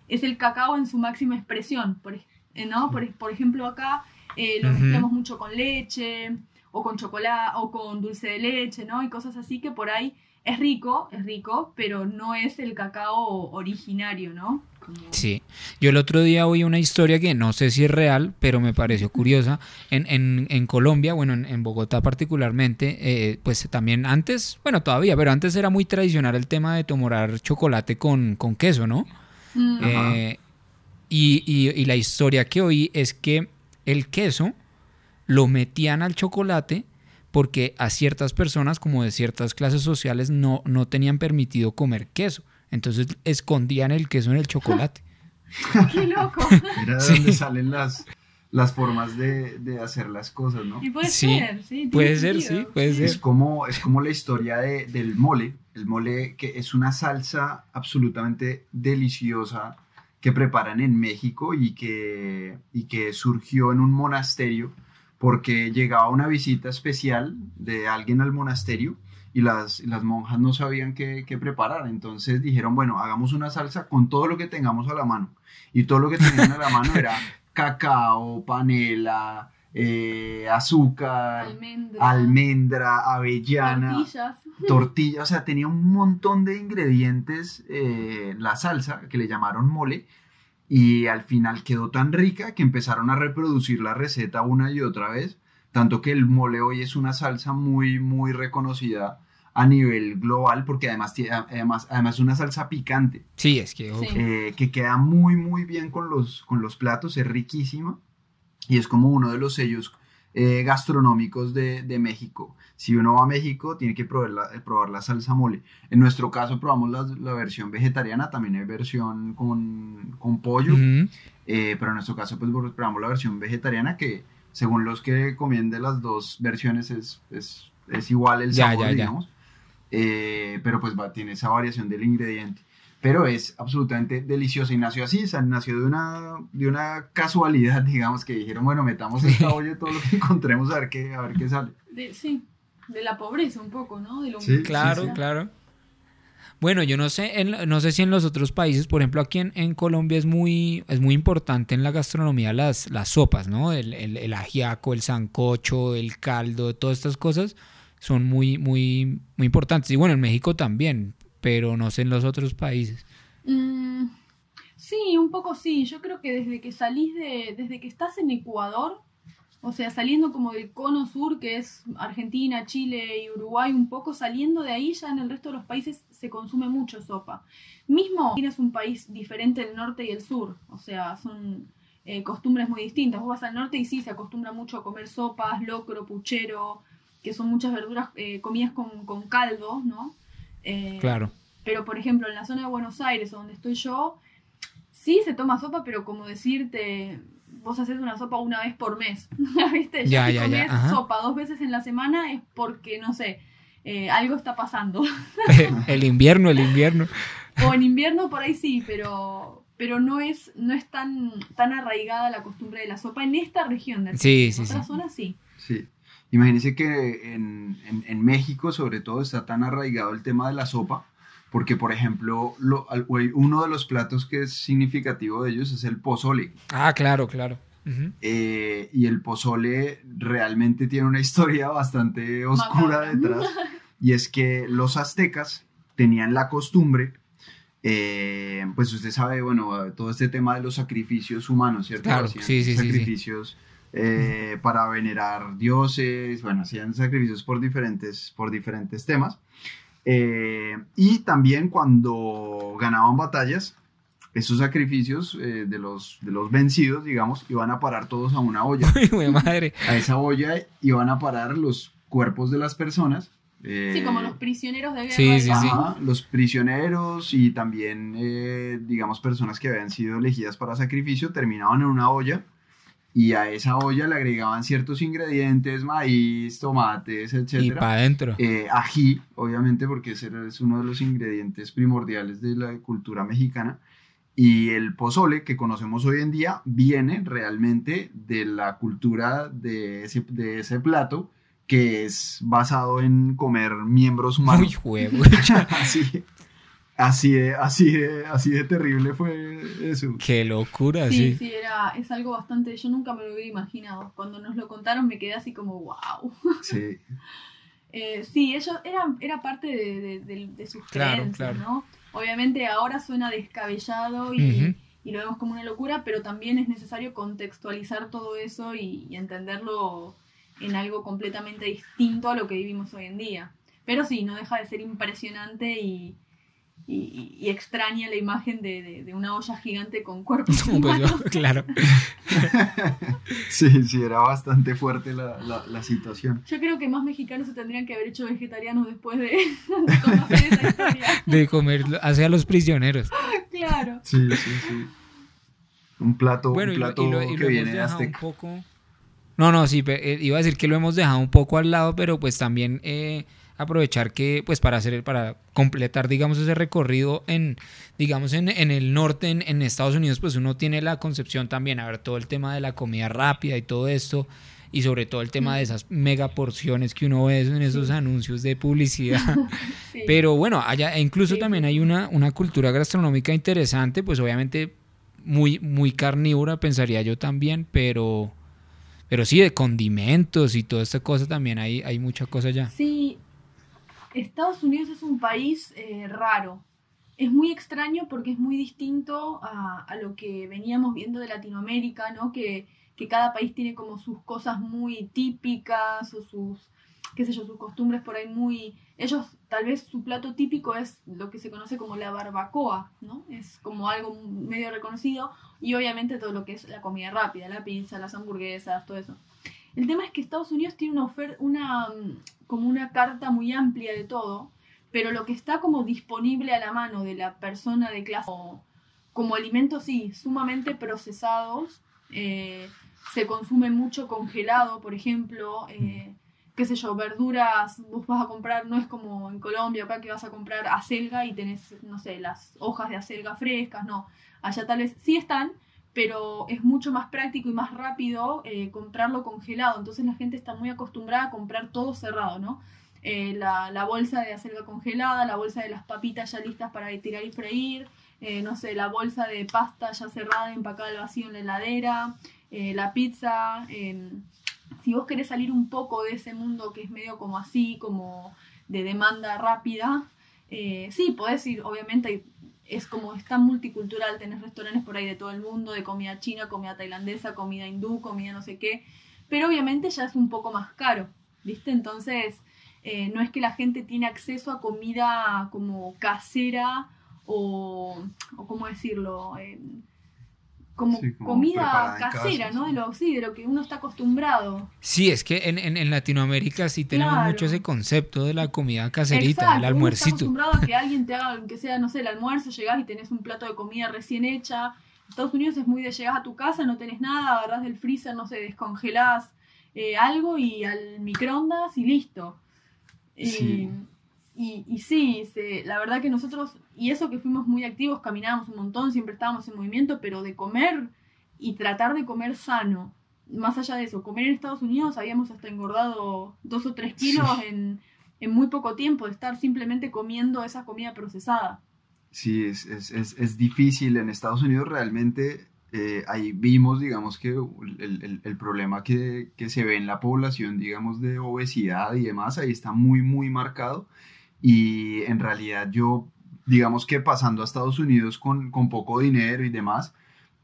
Es el cacao en su máxima expresión. Por, eh, ¿no? por, ejemplo, acá eh, lo mezclamos mucho con leche o con chocolate o con dulce de leche, ¿no? Y cosas así que por ahí es rico, es rico, pero no es el cacao originario, ¿no? Sí, yo el otro día oí una historia que no sé si es real, pero me pareció curiosa. En, en, en Colombia, bueno, en, Bogotá particularmente, eh, pues también antes, bueno, todavía, pero antes era muy tradicional el tema de tomar chocolate con, con queso, ¿no? Mm. Eh, y, y, y la historia que oí es que el queso lo metían al chocolate porque a ciertas personas, como de ciertas clases sociales, no, no tenían permitido comer queso. Entonces escondían el queso en el chocolate. ¡Qué loco! Mira de dónde salen las, las formas de, hacer las cosas, ¿no? Y puede ser, sí. Puede ser, sí, puede ser. Es como, es como la historia del mole. El mole que es una salsa absolutamente deliciosa que preparan en México y que, y que surgió en un monasterio porque llegaba una visita especial de alguien al monasterio y las, las monjas no sabían qué, preparar. Entonces dijeron, bueno, hagamos una salsa con todo lo que tengamos a la mano. Y todo lo que tenían a la mano era cacao, panela, eh, azúcar, almendra, avellana, tortillas. tortilla, o sea, tenía un montón de ingredientes eh, la salsa que le llamaron mole y al final quedó tan rica que empezaron a reproducir la receta una y otra vez, tanto que el mole hoy es una salsa muy, muy reconocida a nivel global porque además además además es una salsa picante. Sí es que eh, que queda muy muy bien con los con los platos es riquísima y es como uno de los sellos eh, gastronómicos de, de, México. Si uno va a México, tiene que probar la, eh, probar la salsa mole. En nuestro caso, probamos la, la versión vegetariana, también hay versión con, con pollo, eh, pero en nuestro caso, pues probamos la versión vegetariana que, según los que comien de las dos versiones, es, es, es igual el sabor, digamos. pero pues va, tiene esa variación del ingrediente pero es absolutamente delicioso y nació así, nació de una, de una casualidad, digamos, que dijeron, bueno, metamos esta olla todo lo que encontremos a ver qué, a ver qué sale. sí, de la pobreza un poco, ¿no? De sí, claro, claro. Bueno, yo no sé, no sé si en los otros países, por ejemplo, aquí en, Colombia es muy, es muy importante en la gastronomía las, las sopas, ¿no? El, el, el ajiaco, el sancocho, el caldo, todas estas cosas son muy, muy, muy importantes. Y bueno, en México también pero no sé en los otros países. Mm, sí, un poco sí. Yo creo que desde que salís de, desde que estás en Ecuador, o sea, saliendo como del cono sur, que es Argentina, Chile y Uruguay, un poco saliendo de ahí, ya en el resto de los países se consume mucho sopa. Mismo Argentina es un país diferente del norte y el sur, o sea, son eh, costumbres muy distintas. Vos vas al norte y sí, se acostumbra mucho a comer sopas, locro, puchero, que son muchas verduras eh, comidas con, con caldo, ¿no? Eh, claro. Pero, por ejemplo, en la zona de Buenos Aires, donde estoy yo, sí se toma sopa, pero como decirte, vos haces una sopa una vez por mes, ¿viste? Ya, si comes sopa dos veces en la semana es porque, no sé, eh, algo está pasando. el invierno, el invierno. O en invierno por ahí sí, pero, pero no es, no es tan, tan arraigada la costumbre de la sopa en esta región. De sí, sí, en otras zonas sí. Sí. Imagínense que en, en, México, sobre todo, está tan arraigado el tema de la sopa, porque, por ejemplo, lo, uno de los platos que es significativo de ellos es el pozole. Ah, claro, claro. Eh, y el pozole realmente tiene una historia bastante oscura detrás. Y es que los aztecas tenían la costumbre eh, pues usted sabe, bueno, todo este tema de los sacrificios humanos, ¿cierto? Claro, sí, sí, sacrificios eh, para venerar dioses, bueno, hacían sacrificios por diferentes, por diferentes temas. Eh, y también cuando ganaban batallas, esos sacrificios eh, de, los, de los vencidos, digamos, iban a parar todos a una olla. madre. A esa olla iban a parar los cuerpos de las personas. sí, como los prisioneros de guerra. Sí, sí, sí. Los prisioneros y también, digamos, personas que habían sido elegidas para sacrificio terminaban en una olla y a esa olla le agregaban ciertos ingredientes, maíz, tomates, etc. Y para adentro. Eh, ají, obviamente, porque ese es uno de los ingredientes primordiales de la cultura mexicana. Y el pozole que conocemos hoy en día viene realmente de la cultura de ese, de ese plato que es basado en comer miembros humanos. Uy, juego. así, así, de, así, de, así de terrible fue eso. Qué locura, sí. Sí, sí, era, es algo bastante, yo nunca me lo hubiera imaginado. Cuando nos lo contaron me quedé así como, wow. Sí. eh, sí, ellos, era, era parte de, de, sus creencias, ¿no? Obviamente ahora suena descabellado y, y, lo vemos como una locura, pero también es necesario contextualizar todo eso y, y entenderlo en algo completamente distinto a lo que vivimos hoy en día. Pero sí, no deja de ser impresionante y, y, extraña la imagen de, de, una olla gigante con cuerpos pues claro. sí, sí, era bastante fuerte la, la, situación. Yo creo que más mexicanos se tendrían que haber hecho vegetarianos después de, conocer esa historia. De comer hacia los prisioneros. claro. Sí, sí, sí. Un plato, un plato que viene de Azteca. Un poco no, no, sí, eh, iba a decir que lo hemos dejado un poco al lado, pero pues también eh, aprovechar que, pues para hacer, para completar, digamos, ese recorrido en, digamos, en, el norte, en, Estados Unidos, pues uno tiene la concepción también, a ver, todo el tema de la comida rápida y todo esto, y sobre todo el tema de esas mega porciones que uno ve en esos anuncios de publicidad. Pero bueno, allá, e incluso también hay una, una cultura gastronómica interesante, pues obviamente muy, muy carnívora, pensaría yo también, pero pero sí, de condimentos y toda esta cosa también hay, hay mucha cosa ya. Sí, Estados Unidos es un país eh, raro. Es muy extraño porque es muy distinto a, a, lo que veníamos viendo de Latinoamérica, ¿no? Que, que cada país tiene como sus cosas muy típicas o sus qué sé yo, sus costumbres por ahí muy... Ellos, tal vez su plato típico es lo que se conoce como la barbacoa, ¿no? Es como algo medio reconocido y obviamente todo lo que es la comida rápida, la pizza, las hamburguesas, todo eso. El tema es que Estados Unidos tiene una oferta, una, como una carta muy amplia de todo, pero lo que está como disponible a la mano de la persona de clase, como, alimentos, sí, sumamente procesados, eh, se consume mucho congelado, por ejemplo, eh, qué sé yo, verduras, vos vas a comprar, no es como en Colombia acá que vas a comprar acelga y tenés, no sé, las hojas de acelga frescas, no, allá tal vez sí están, pero es mucho más práctico y más rápido eh, comprarlo congelado, entonces la gente está muy acostumbrada a comprar todo cerrado, ¿no? Eh, la, bolsa de acelga congelada, la bolsa de las papitas ya listas para tirar y freír, eh, no sé, la bolsa de pasta ya cerrada, empacada al vacío en la heladera, la pizza, em, si vos querés salir un poco de ese mundo que es medio como así, como de demanda rápida, sí, podés ir, obviamente es como es tan multicultural, tenés restaurantes por ahí de todo el mundo, de comida china, comida tailandesa, comida hindú, comida no sé qué, pero obviamente ya es un poco más caro, ¿viste? Entonces, eh, no es que la gente tiene acceso a comida como casera o, ¿cómo decirlo? Eh, como, comida casera, ¿no? De lo, sí, de lo que uno está acostumbrado. Sí, es que en, en, Latinoamérica sí tenemos mucho ese concepto de la comida caserita, el almuercito. Uno está acostumbrado a que alguien te haga, que sea, no sé, el almuerzo, llegás y tenés un plato de comida recién hecha. Estados Unidos es muy de llegás a tu casa, no tenés nada, agarrás del freezer, no sé, descongelás eh, algo y al microondas y listo. Sí. Y, y sí, la verdad que nosotros, y eso que fuimos muy activos, caminábamos un montón, siempre estábamos en movimiento, pero de comer y tratar de comer sano, más allá de eso, comer en Estados Unidos habíamos hasta engordado dos o tres kilos en, en, muy poco tiempo, de estar simplemente comiendo esa comida procesada. Sí, es, es, es, es difícil. En Estados Unidos realmente eh, ahí vimos, digamos, que el, el, el problema que, que, se ve en la población, digamos, de obesidad y demás, ahí está muy, muy marcado. Y en realidad yo, digamos que pasando a Estados Unidos con, con poco dinero y demás,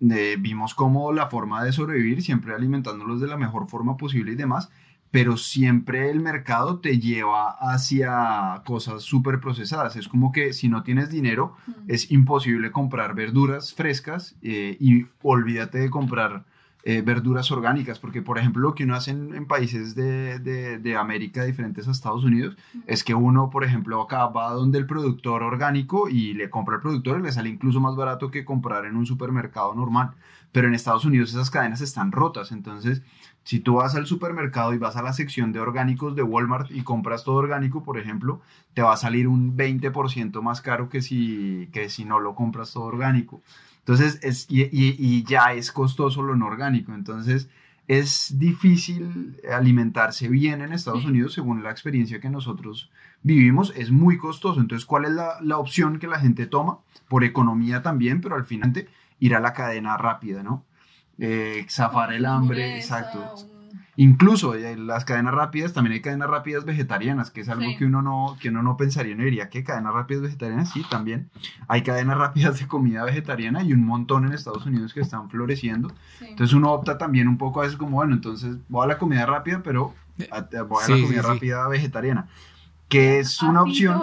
eh, vimos como la forma de sobrevivir, siempre alimentándolos de la mejor forma posible y demás, pero siempre el mercado te lleva hacia cosas súper procesadas. Es como que si no tienes dinero, es imposible comprar verduras frescas eh, y olvídate de comprar eh, verduras orgánicas, porque por ejemplo lo que uno hace en, países de, de, América diferentes a Estados Unidos es que uno, por ejemplo, acá va donde el productor orgánico y le compra al productor y le sale incluso más barato que comprar en un supermercado normal. Pero en Estados Unidos esas cadenas están rotas, entonces si tú vas al supermercado y vas a la sección de orgánicos de Walmart y compras todo orgánico, por ejemplo, te va a salir un 20% más caro que si, que si no lo compras todo orgánico. Entonces, es, y, ya es costoso lo no orgánico. Entonces, es difícil alimentarse bien en Estados Unidos según la experiencia que nosotros vivimos. Es muy costoso. Entonces, ¿cuál es la, opción que la gente toma? Por economía también, pero al final ir a la cadena rápida, ¿no? Eh, zafar el hambre, exacto. Incluso eh, las cadenas rápidas, también hay cadenas rápidas vegetarianas, que es algo que, uno no, que uno no pensaría, no diría que cadenas rápidas vegetarianas, sí, también. Hay cadenas rápidas de comida vegetariana y un montón en Estados Unidos que están floreciendo. Entonces uno opta también un poco a veces como, bueno, entonces voy a la comida rápida, pero voy a la comida rápida vegetariana. Que es una opción.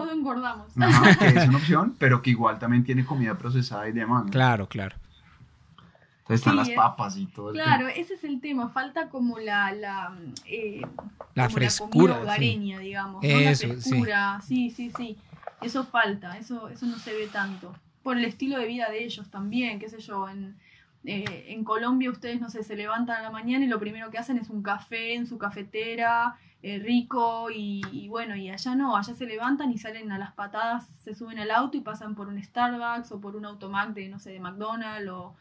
que es una opción, pero que igual también tiene comida procesada y demás. Claro, claro están las papas y todo. Claro, ese es el tema. Falta como la la, eh, la frescura, hogareña, digamos. la frescura, sí. sí, sí, Eso falta, eso, eso no se ve tanto. Por el estilo de vida de ellos también, qué sé yo, en, eh, en Colombia ustedes, no sé, se levantan a la mañana y lo primero que hacen es un café en su cafetera, eh, rico, y, y, bueno, y allá no, allá se levantan y salen a las patadas, se suben al auto y pasan por un Starbucks o por un automac de, no sé, de McDonald's o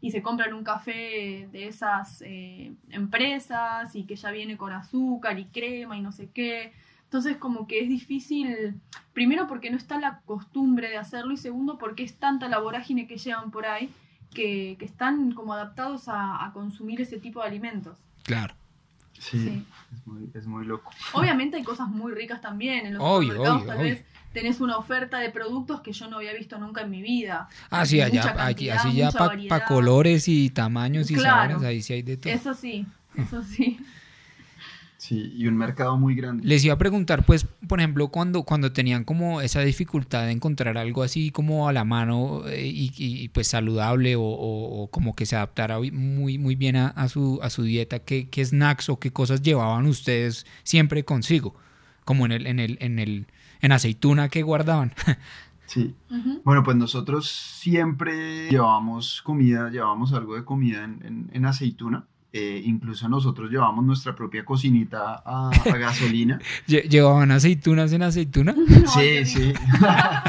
y se compran un café de esas eh, empresas y que ya viene con azúcar y crema y no sé qué. Entonces como que es difícil, primero porque no está la costumbre de hacerlo y segundo porque es tanta la vorágine que llevan por ahí que, están como adaptados a, consumir ese tipo de alimentos. Claro. Sí, Es, muy, loco. Obviamente hay cosas muy ricas también en los obvio, tal vez tenés una oferta de productos que yo no había visto nunca en mi vida. Ah, sí, allá, aquí, así ya para colores y tamaños y sabores, ahí sí hay de todo. Eso sí, eso sí. Sí, y un mercado muy grande. Les iba a preguntar, pues, por ejemplo, cuando, cuando tenían como esa dificultad de encontrar algo así como a la mano eh, y, pues saludable o, como que se adaptara muy, muy bien a, su, a su dieta, ¿qué, ¿qué, snacks o qué cosas llevaban ustedes siempre consigo? Como en el, en el, en el, en aceituna que guardaban. Sí. Bueno, pues nosotros siempre llevábamos comida, llevábamos algo de comida en, aceituna. Eh, incluso nosotros llevamos nuestra propia cocinita a, gasolina. ¿Llevaban aceitunas en aceituna? sí, sí.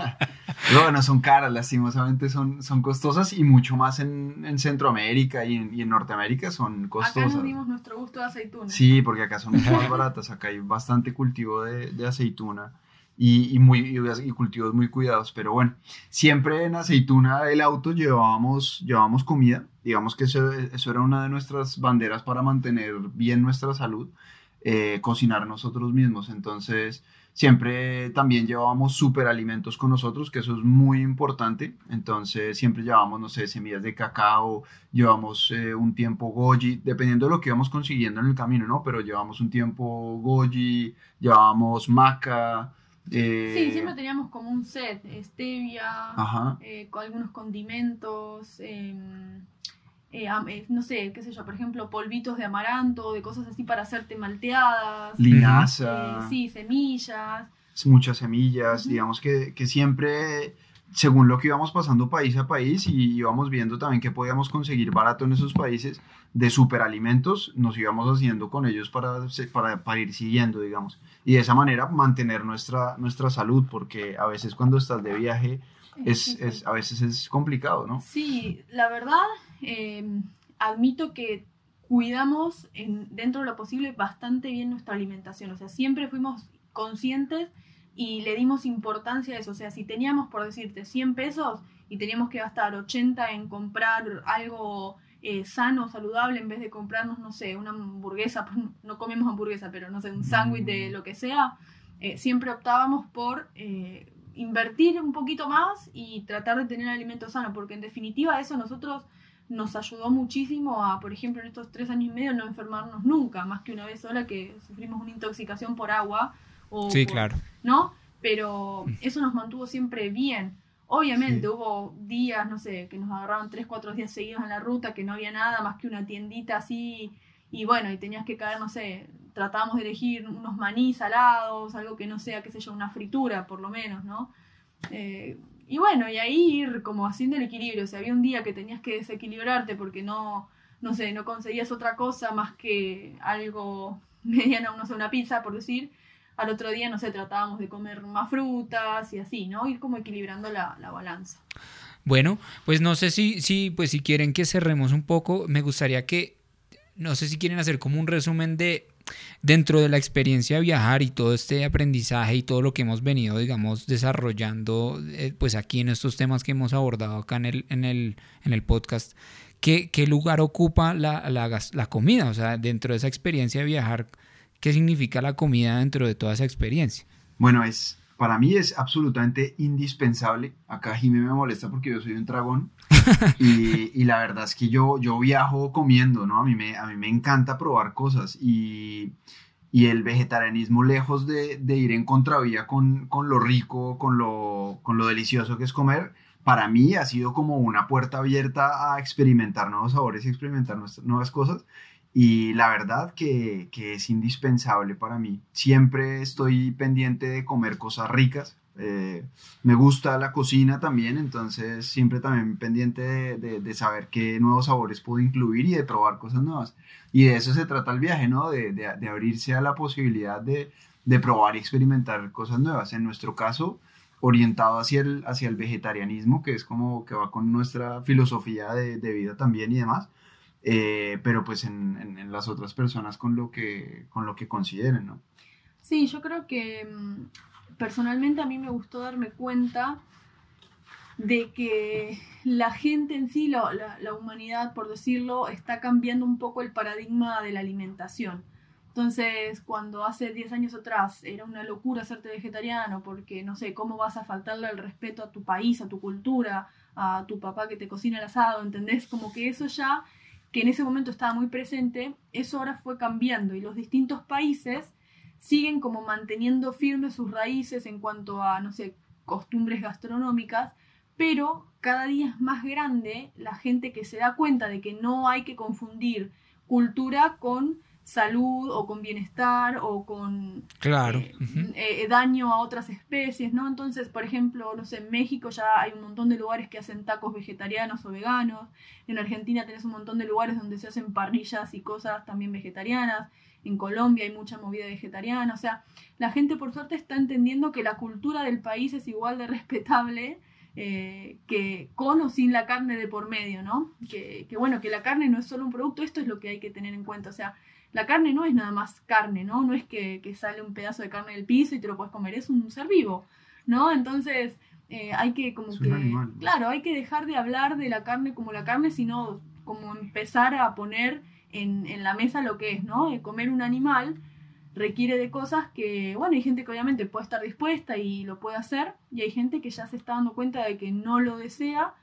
bueno, son caras, lastimosamente son, son costosas y mucho más en, Centroamérica y en, Norteamérica son costosas. Acá nos dimos nuestro gusto de aceituna. Sí, porque acá son mucho más baratas, acá hay bastante cultivo de, de aceituna y, muy, y cultivos muy cuidados. Pero bueno, siempre en aceituna del auto llevábamos, llevábamos comida. Digamos que eso, eso, era una de nuestras banderas para mantener bien nuestra salud, eh, cocinar nosotros mismos. Entonces, siempre también llevábamos superalimentos con nosotros, que eso es muy importante. Entonces, siempre llevábamos, no sé, semillas de cacao, llevamos eh, un tiempo goji, dependiendo de lo que íbamos consiguiendo en el camino, ¿no? Pero llevamos un tiempo goji, llevábamos maca, eh, sí, siempre teníamos como un set, stevia, eh, con algunos condimentos, em, eh, no sé, qué sé yo, por ejemplo, polvitos de amaranto, de cosas así para hacerte malteadas. Linaza. sí, semillas. Muchas semillas, digamos que, que siempre según lo que íbamos pasando país a país y íbamos viendo también que podíamos conseguir barato en esos países de superalimentos, nos íbamos haciendo con ellos para, para, para, ir siguiendo, digamos. Y de esa manera mantener nuestra, nuestra salud, porque a veces cuando estás de viaje es, es a veces es complicado, ¿no? Sí, la verdad, eh, admito que cuidamos en, dentro de lo posible bastante bien nuestra alimentación, o sea, siempre fuimos conscientes y le dimos importancia a eso. O sea, si teníamos, por decirte, 100 pesos y teníamos que gastar 80 en comprar algo eh, sano, saludable, en vez de comprarnos, no sé, una hamburguesa, no comemos hamburguesa, pero no sé, un sándwich de mm. lo que sea, eh, siempre optábamos por eh, invertir un poquito más y tratar de tener alimentos sanos, porque en definitiva eso nosotros nos ayudó muchísimo a, por ejemplo, en estos tres años y medio no enfermarnos nunca, más que una vez sola que sufrimos una intoxicación por agua sí, claro. ¿No? Pero eso nos mantuvo siempre bien. Obviamente hubo días, no sé, que nos agarraron tres, cuatro días seguidos en la ruta, que no había nada más que una tiendita así, y bueno, y tenías que caer, no sé, tratábamos de elegir unos maní salados, algo que no sea, qué sé yo, una fritura por lo menos, ¿no? Eh, y bueno, y ahí ir como haciendo el equilibrio, o sea, había un día que tenías que desequilibrarte porque no, no sé, no conseguías otra cosa más que algo mediano, no sé, una pizza, por decir, al otro día, no sé, tratábamos de comer más frutas y así, ¿no? Ir como equilibrando la, balanza. Bueno, pues no sé si, si, pues si quieren que cerremos un poco, me gustaría que, no sé si quieren hacer como un resumen de dentro de la experiencia de viajar y todo este aprendizaje y todo lo que hemos venido, digamos, desarrollando, eh, pues aquí en estos temas que hemos abordado acá en el, en el, en el podcast, ¿qué, ¿qué, lugar ocupa la, la, la comida? O sea, dentro de esa experiencia de viajar, ¿Qué significa la comida dentro de toda esa experiencia? Bueno, es para mí es absolutamente indispensable. Acá Jimmy me molesta porque yo soy un dragón y, la verdad es que yo, yo viajo comiendo, ¿no? A mí me, a mí me encanta probar cosas y, el vegetarianismo lejos de, ir en contravía con, con, lo rico, con lo, con lo delicioso que es comer, para mí ha sido como una puerta abierta a experimentar nuevos sabores y experimentar nuevas cosas. Y la verdad que, es indispensable para mí. Siempre estoy pendiente de comer cosas ricas. Eh, me gusta la cocina también, entonces siempre también pendiente de, saber qué nuevos sabores puedo incluir y de probar cosas nuevas. Y de eso se trata el viaje, ¿no? De, abrirse a la posibilidad de, probar y experimentar cosas nuevas. En nuestro caso, orientado hacia el, hacia el vegetarianismo, que es como que va con nuestra filosofía de, vida también y demás. Eh, pero pues en, en, las otras personas con lo que, con lo que consideren, ¿no? Sí, yo creo que mm, personalmente a mí me gustó darme cuenta de que la gente en sí, la, la, humanidad, por decirlo, está cambiando un poco el paradigma de la alimentación. Entonces, cuando hace 10 años atrás era una locura serte vegetariano porque, no sé, ¿cómo vas a faltarle el respeto a tu país, a tu cultura, a tu papá que te cocina el asado? ¿Entendés? Como que eso ya que en ese momento estaba muy presente, eso ahora fue cambiando y los distintos países siguen como manteniendo firmes sus raíces en cuanto a, no sé, costumbres gastronómicas, pero cada día es más grande la gente que se da cuenta de que no hay que confundir cultura con salud o con bienestar o con claro. Eh, eh, daño a otras especies, ¿no? Entonces, por ejemplo, no sé, en México ya hay un montón de lugares que hacen tacos vegetarianos o veganos, en Argentina tenés un montón de lugares donde se hacen parrillas y cosas también vegetarianas, en Colombia hay mucha movida vegetariana, o sea, la gente por suerte está entendiendo que la cultura del país es igual de respetable eh, que con o sin la carne de por medio, ¿no? Que, que bueno, que la carne no es solo un producto, esto es lo que hay que tener en cuenta, o sea, la carne no es nada más carne, ¿no? No es que, sale un pedazo de carne del piso y te lo puedes comer, es un ser vivo, ¿no? Entonces eh, hay que como que, claro, hay que dejar de hablar de la carne como la carne, sino como empezar a poner en, en la mesa lo que es, ¿no? Eh, comer un animal requiere de cosas que, bueno, hay gente que obviamente puede estar dispuesta y lo puede hacer, y hay gente que ya se está dando cuenta de que no lo desea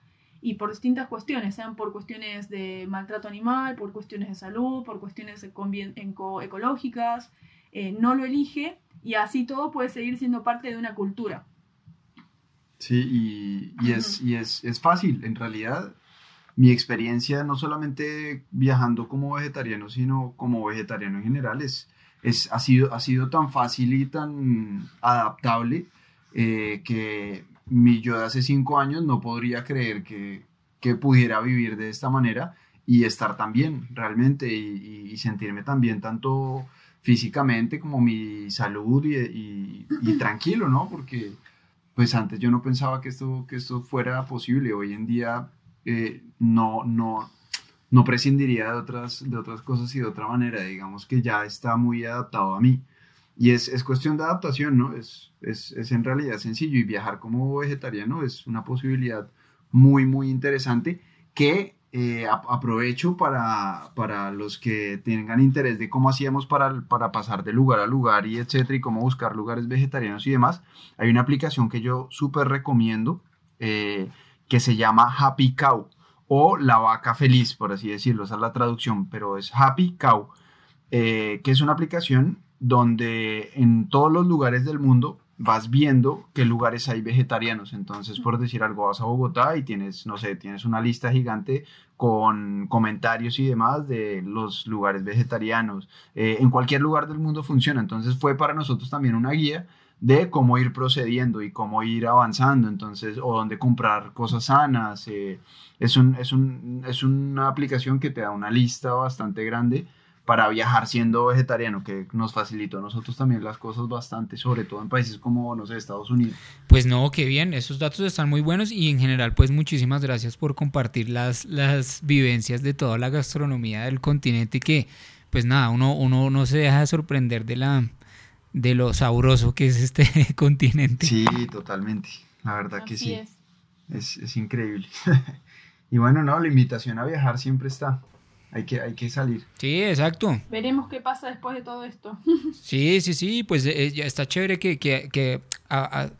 y por distintas cuestiones, sean por cuestiones de maltrato animal, por cuestiones de salud, por cuestiones ecológicas, eh, no lo elige y así todo puede seguir siendo parte de una cultura. Sí, y, es, y es, es, fácil, en realidad mi experiencia no solamente viajando como vegetariano, sino como vegetariano en general, es, es, ha, sido, ha sido tan fácil y tan adaptable eh, que mi yo de hace cinco años no podría creer que, que pudiera vivir de esta manera y estar tan bien realmente y, sentirme tan bien tanto físicamente como mi salud y, tranquilo, ¿no? Porque pues antes yo no pensaba que esto, que esto fuera posible. Hoy en día eh, no, no, no prescindiría de otras, de otras cosas y de otra manera. Digamos que ya está muy adaptado a mí. Y es, es cuestión de adaptación, ¿no? Es, es, es, en realidad sencillo y viajar como vegetariano es una posibilidad muy, muy interesante que eh, aprovecho para, para, los que tengan interés de cómo hacíamos para, para pasar de lugar a lugar y etcétera y cómo buscar lugares vegetarianos y demás. Hay una aplicación que yo súper recomiendo eh, que se llama Happy Cow o la vaca feliz, por así decirlo, esa es la traducción, pero es Happy Cow, eh, que es una aplicación donde en todos los lugares del mundo vas viendo qué lugares hay vegetarianos. Entonces, por decir algo, vas a Bogotá y tienes, no sé, tienes una lista gigante con comentarios y demás de los lugares vegetarianos. Eh, en cualquier lugar del mundo funciona. Entonces, fue para nosotros también una guía de cómo ir procediendo y cómo ir avanzando, entonces, o dónde comprar cosas sanas. Eh, es, un, es, un, es una aplicación que te da una lista bastante grande para viajar siendo vegetariano, que nos facilitó a nosotros también las cosas bastante, sobre todo en países como, no sé, Estados Unidos. Pues no, qué bien, esos datos están muy buenos y en general, pues muchísimas gracias por compartir las, las vivencias de toda la gastronomía del continente que, pues nada, uno, uno no se deja de sorprender de, la, de lo sabroso que es este continente. Sí, totalmente, la verdad que sí. Es. Es, es increíble. y bueno, no, la invitación a viajar siempre está hay que, hay que salir. Sí, exacto. Veremos qué pasa después de todo esto. sí, sí, sí, pues eh, ya está chévere que, que, que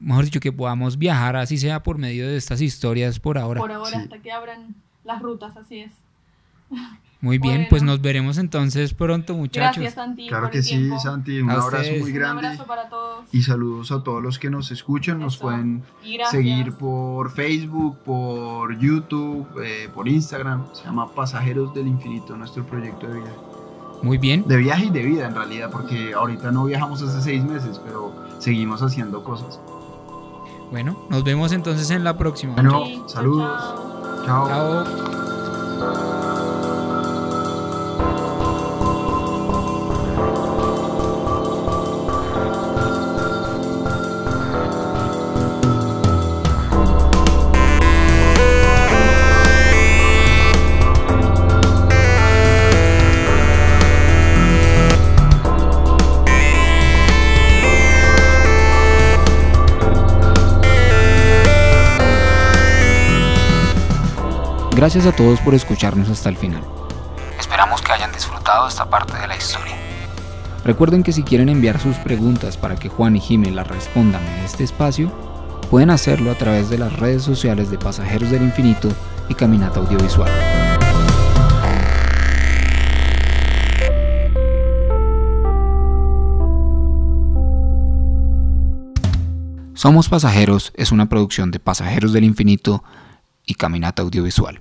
mejor dicho, que podamos viajar, así sea por medio de estas historias por ahora. Por ahora, hasta que abran las rutas, así es. Muy bien, pues nos veremos entonces pronto, muchachos. Gracias, Santi. Claro que sí, Santi. Un abrazo muy grande. Un abrazo para todos. Y saludos a todos los que nos escuchan. Nos pueden seguir por Facebook, por YouTube, eh, por Instagram. Se llama Pasajeros del Infinito, nuestro proyecto de viaje. Muy bien. De viaje y de vida, en realidad, porque ahorita no viajamos hace seis meses, pero seguimos haciendo cosas. Bueno, nos vemos entonces en la próxima. Bueno, saludos. chao. chao. Gracias a todos por escucharnos hasta el final. Esperamos que hayan disfrutado esta parte de la historia. Recuerden que si quieren enviar sus preguntas para que Juan y Jimmy las respondan en este espacio, pueden hacerlo a través de las redes sociales de Pasajeros del Infinito y Caminata Audiovisual. Somos Pasajeros es una producción de Pasajeros del Infinito y Caminata Audiovisual.